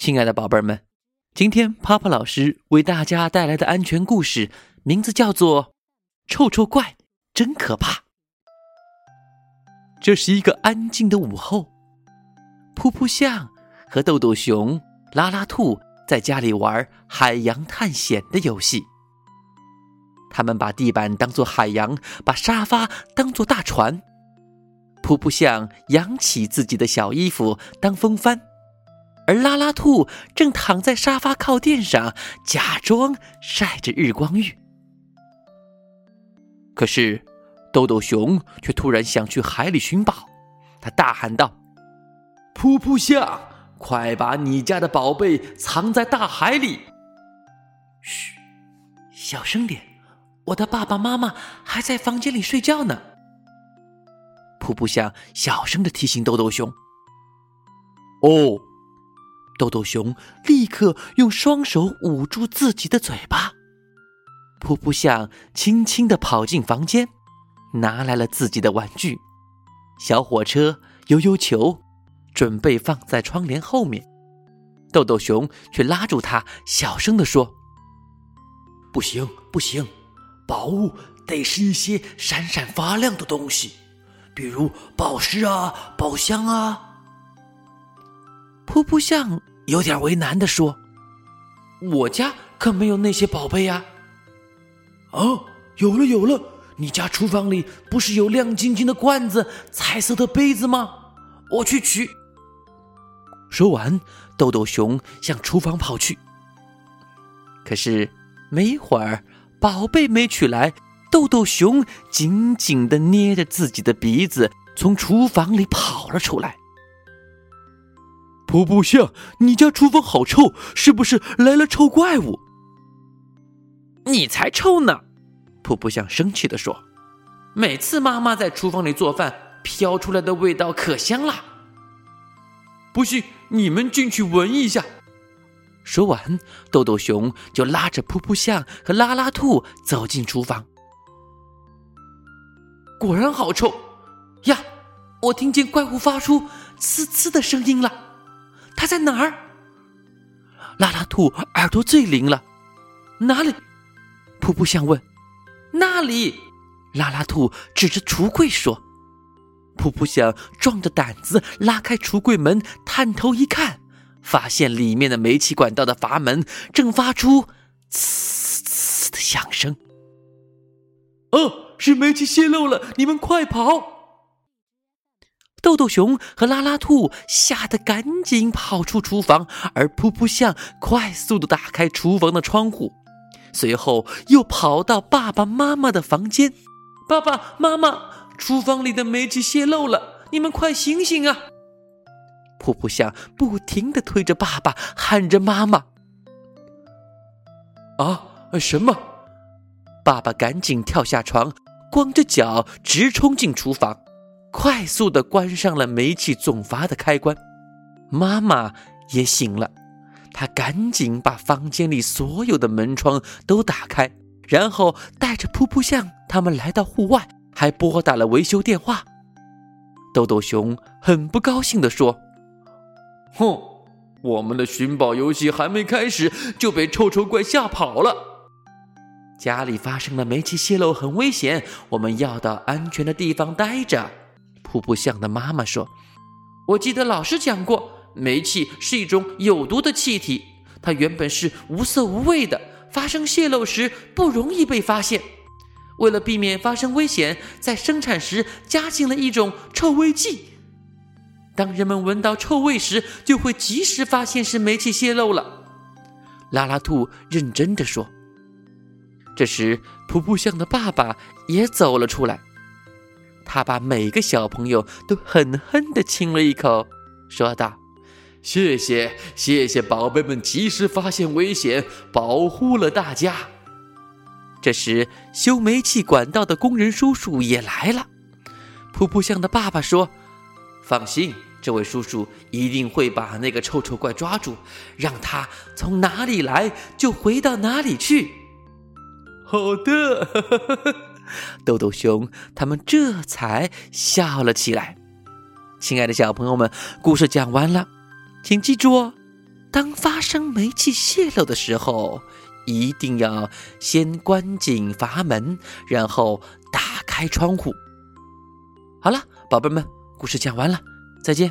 亲爱的宝贝儿们，今天泡泡老师为大家带来的安全故事，名字叫做《臭臭怪真可怕》。这是一个安静的午后，噗噗象和豆豆熊、拉拉兔在家里玩海洋探险的游戏。他们把地板当做海洋，把沙发当做大船。噗噗象扬起自己的小衣服当风帆。而拉拉兔正躺在沙发靠垫上，假装晒着日光浴。可是，豆豆熊却突然想去海里寻宝，他大喊道：“噗噗象，快把你家的宝贝藏在大海里！”嘘，小声点，我的爸爸妈妈还在房间里睡觉呢。噗噗象小声的提醒豆豆熊：“哦。”豆豆熊立刻用双手捂住自己的嘴巴。噗噗象轻轻的跑进房间，拿来了自己的玩具——小火车、悠悠球，准备放在窗帘后面。豆豆熊却拉住他，小声的说：“不行，不行，宝物得是一些闪闪发亮的东西，比如宝石啊、宝箱啊。”噗噗象。有点为难的说：“我家可没有那些宝贝呀。”“哦，有了有了，你家厨房里不是有亮晶晶的罐子、彩色的杯子吗？我去取。”说完，豆豆熊向厨房跑去。可是没一会儿，宝贝没取来，豆豆熊紧紧的捏着自己的鼻子，从厨房里跑了出来。噗噗象，你家厨房好臭，是不是来了臭怪物？你才臭呢！噗噗象生气的说：“每次妈妈在厨房里做饭，飘出来的味道可香了。”不信，你们进去闻一下。说完，豆豆熊就拉着噗噗象和拉拉兔走进厨房。果然好臭呀！我听见怪物发出呲呲的声音了。他在哪儿？拉拉兔耳朵最灵了，哪里？噗噗象问。那里，拉拉兔指着橱柜说。噗噗象壮着胆子拉开橱柜门，探头一看，发现里面的煤气管道的阀门正发出“呲呲”的响声。哦，是煤气泄漏了，你们快跑！豆豆熊和拉拉兔吓得赶紧跑出厨房，而噗噗象快速的打开厨房的窗户，随后又跑到爸爸妈妈的房间。爸爸妈妈，厨房里的煤气泄漏了，你们快醒醒啊！噗噗象不停的推着爸爸，喊着妈妈。啊，什么？爸爸赶紧跳下床，光着脚直冲进厨房。快速的关上了煤气总阀的开关，妈妈也醒了，她赶紧把房间里所有的门窗都打开，然后带着噗噗象他们来到户外，还拨打了维修电话。豆豆熊很不高兴地说：“哼，我们的寻宝游戏还没开始就被臭臭怪吓跑了。家里发生了煤气泄漏，很危险，我们要到安全的地方待着。”瀑布象的妈妈说：“我记得老师讲过，煤气是一种有毒的气体，它原本是无色无味的，发生泄漏时不容易被发现。为了避免发生危险，在生产时加进了一种臭味剂。当人们闻到臭味时，就会及时发现是煤气泄漏了。”拉拉兔认真的说。这时，瀑布象的爸爸也走了出来。他把每个小朋友都狠狠地亲了一口，说道：“谢谢，谢谢宝贝们及时发现危险，保护了大家。”这时，修煤气管道的工人叔叔也来了。噗噗象的爸爸说：“放心，这位叔叔一定会把那个臭臭怪抓住，让他从哪里来就回到哪里去。”好的。豆豆熊他们这才笑了起来。亲爱的小朋友们，故事讲完了，请记住哦，当发生煤气泄漏的时候，一定要先关紧阀门，然后打开窗户。好了，宝贝们，故事讲完了，再见。